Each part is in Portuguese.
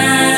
time.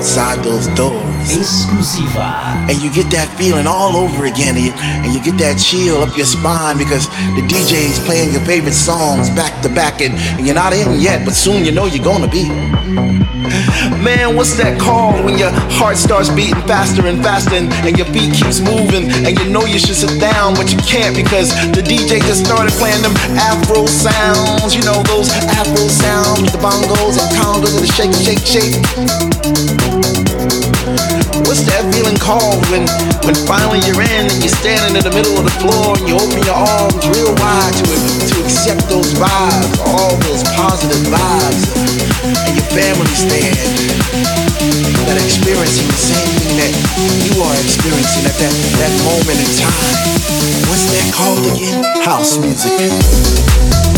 Outside those doors. Exclusiva. And you get that feeling all over again, and you, and you get that chill up your spine because the DJ's playing your favorite songs back to back, and, and you're not in yet, but soon you know you're gonna be. Man, what's that called when your heart starts beating faster and faster and, and your feet keeps moving and you know you should sit down but you can't because the DJ just started playing them Afro sounds, you know those Afro sounds with the bongos and congas and the shake, shake, shake. What's that feeling called when, when finally you're in and you're standing in the middle of the floor and you open your arms real wide to to accept those vibes, all those positive vibes, and your family's there that are experiencing the same thing that you are experiencing at that, that moment in time. What's that called again? House music.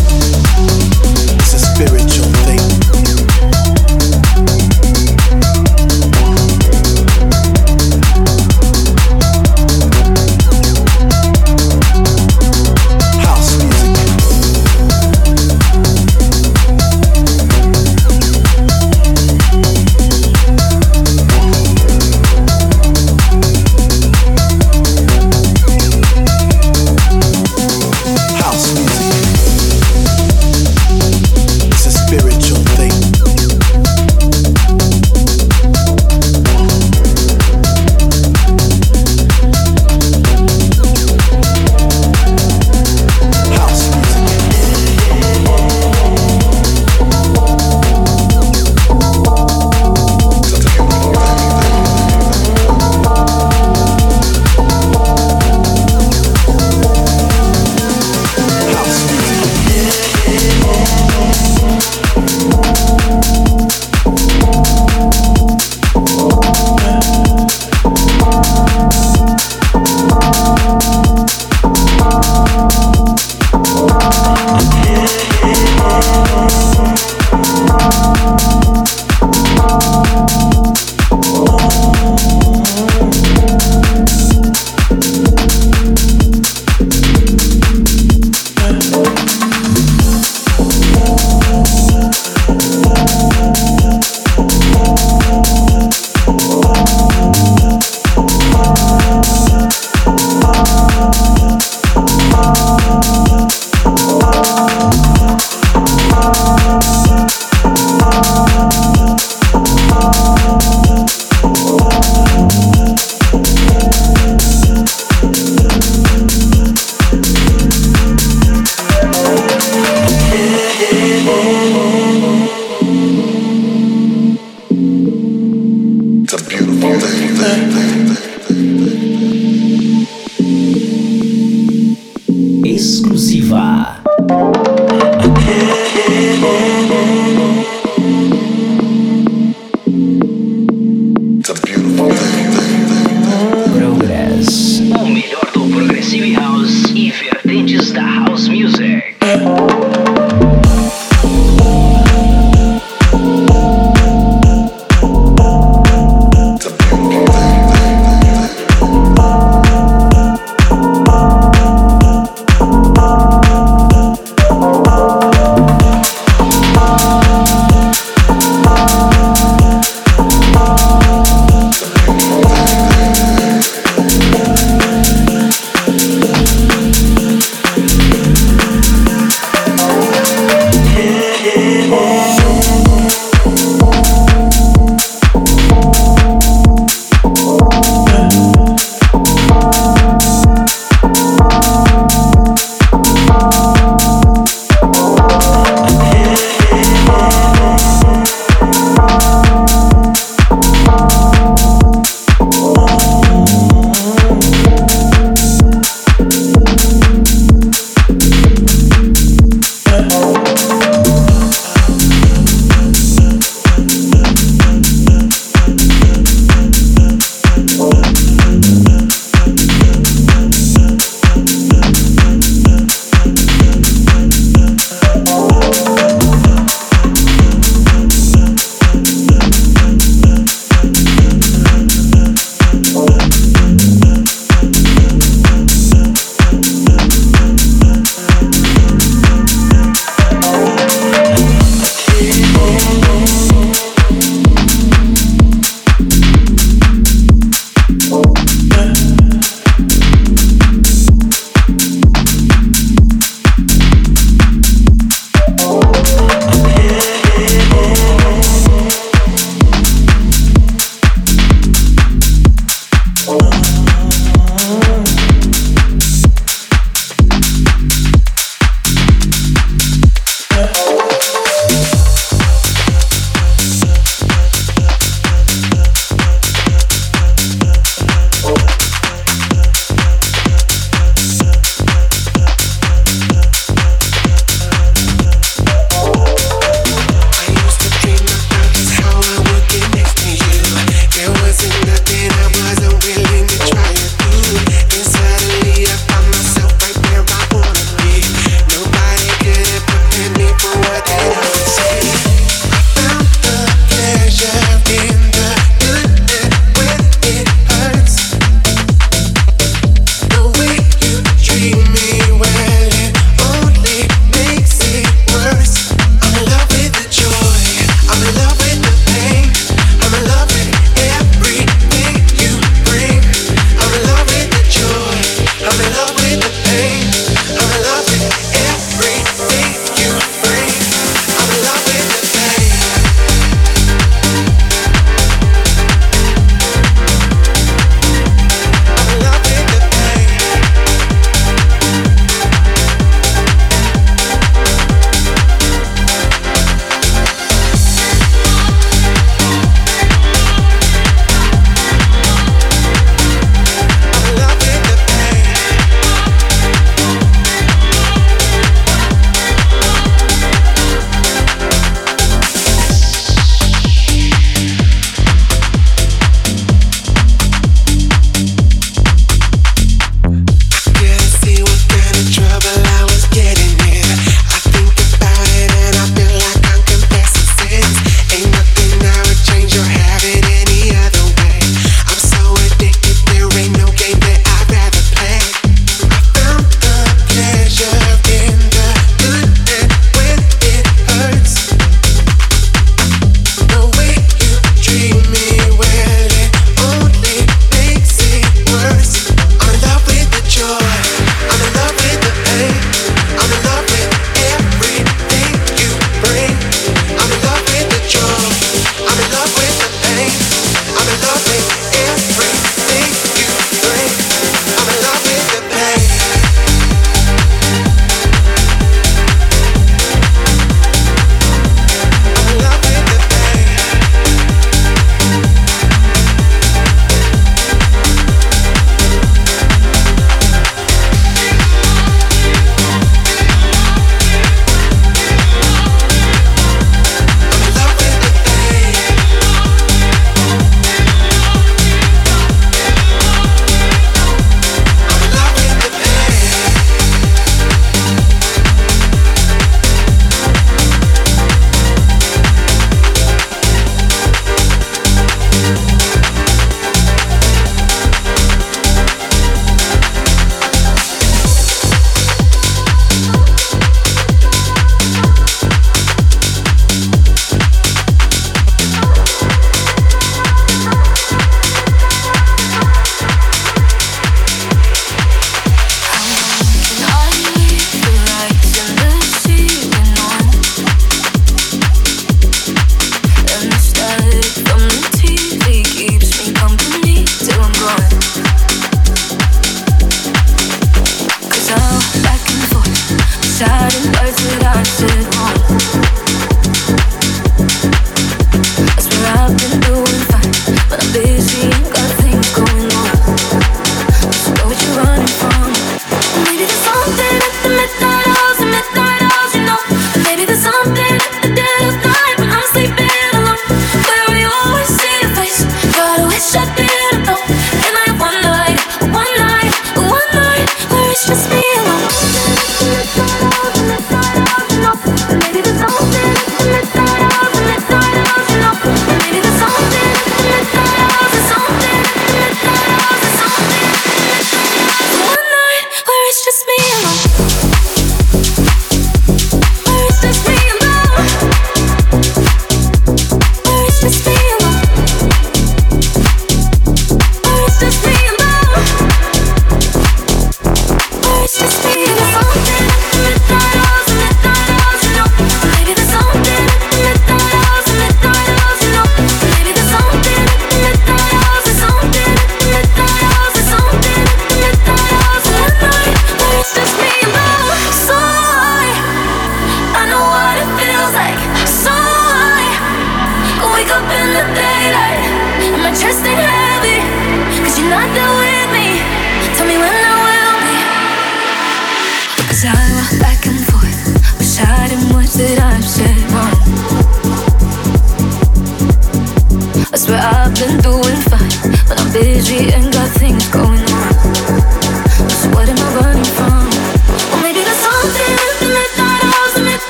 shouting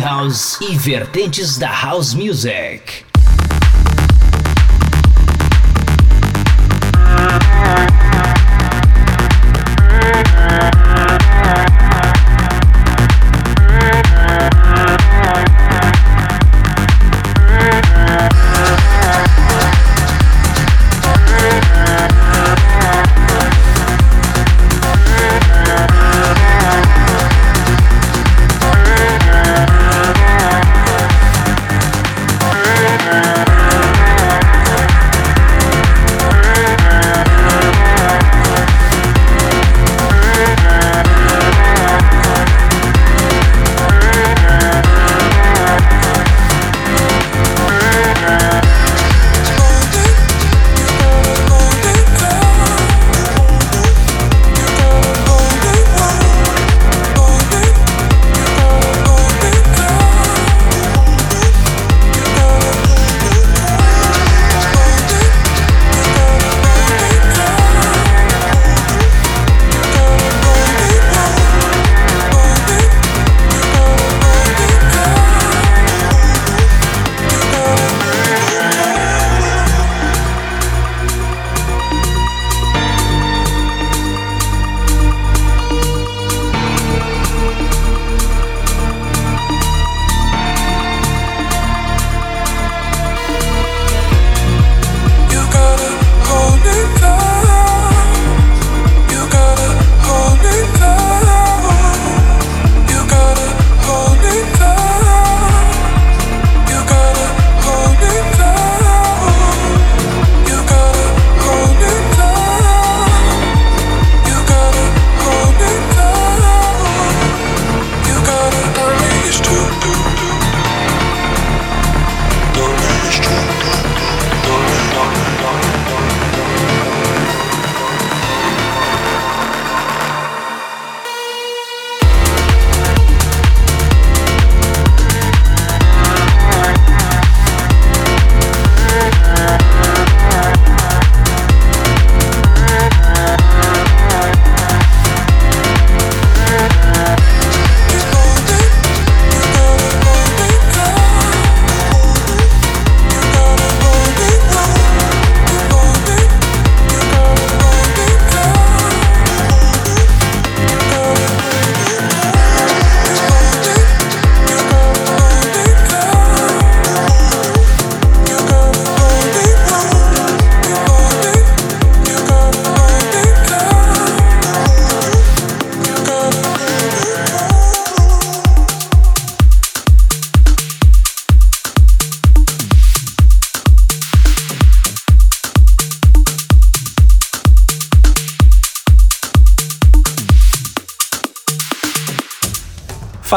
House e vertentes da House Music.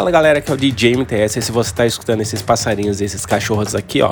Fala galera, que é o DJ MTS. E se você tá escutando esses passarinhos, esses cachorros aqui, ó,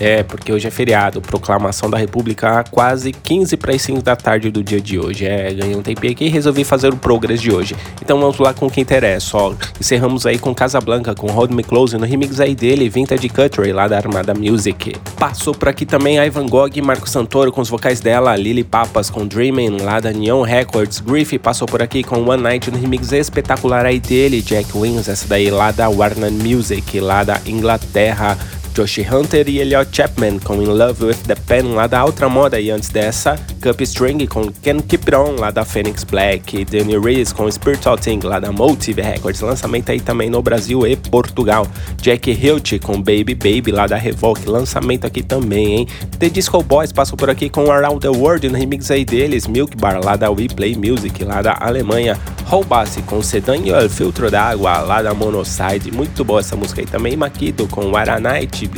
é, porque hoje é feriado, proclamação da República quase 15 para as 5 da tarde do dia de hoje. É, ganhei um tempinho aqui e resolvi fazer o progress de hoje. Então vamos lá com o que interessa, ó. Encerramos aí com Casablanca, com Hold Me Close, no remix aí dele, Vintage Cuttery, lá da Armada Music. Passou por aqui também a Ivan Gogh e Marco Santoro com os vocais dela, Lily Papas com Dreaming, lá da Neon Records. Griff passou por aqui com One Night no remix espetacular aí dele, Jack Wings, essa daí lá da Warner Music, lá da Inglaterra. Josh Hunter e Elliot Chapman com In Love with the Pen lá da Outra Moda. E antes dessa, Cup String com Can Keep It On lá da Phoenix Black, Danny Reese com Spiritual Thing lá da Motive Records, lançamento aí também no Brasil e Portugal, Jack Hilt com Baby Baby lá da Revoke, lançamento aqui também, hein? The Disco Boys passou por aqui com Around the World no remix aí deles, Milk Bar lá da We Play Music lá da Alemanha, Roubasse com Sedan e o Filtro d'Água lá da Monoside, muito boa essa música aí também, Maquito com What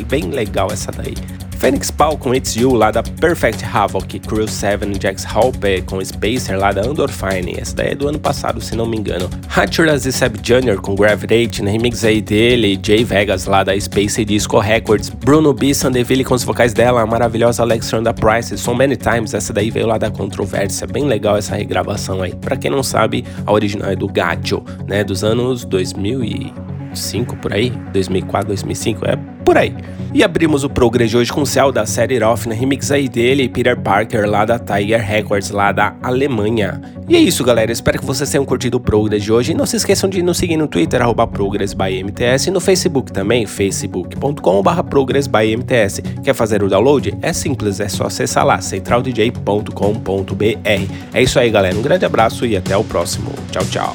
Bem legal essa daí. Phoenix Paul com It's You lá da Perfect Havoc, Crew 7 Jax Halpe com Spacer lá da Andorfine, essa daí é do ano passado se não me engano. Hatcheras e Seb Jr. com Gravitate, no remix aí dele, Jay Vegas lá da Space Disco Records, Bruno B. Sandeville com os vocais dela, a maravilhosa Alexandra Price, So Many Times, essa daí veio lá da Controvérsia, bem legal essa regravação aí. Pra quem não sabe, a original é do Gacho, né, dos anos 2000 e 2005 por aí, 2004, 2005, é por aí. E abrimos o Progress de hoje com o céu da série Off na remix aí dele, Peter Parker lá da Tiger Records lá da Alemanha. E é isso, galera. Espero que vocês tenham curtido o Progress de hoje. E não se esqueçam de nos seguir no Twitter, arroba ProgressByMTS, e no Facebook também, facebook.com.br ProgressByMTS. Quer fazer o download? É simples, é só acessar lá, centraldj.com.br. É isso aí, galera. Um grande abraço e até o próximo. Tchau, tchau.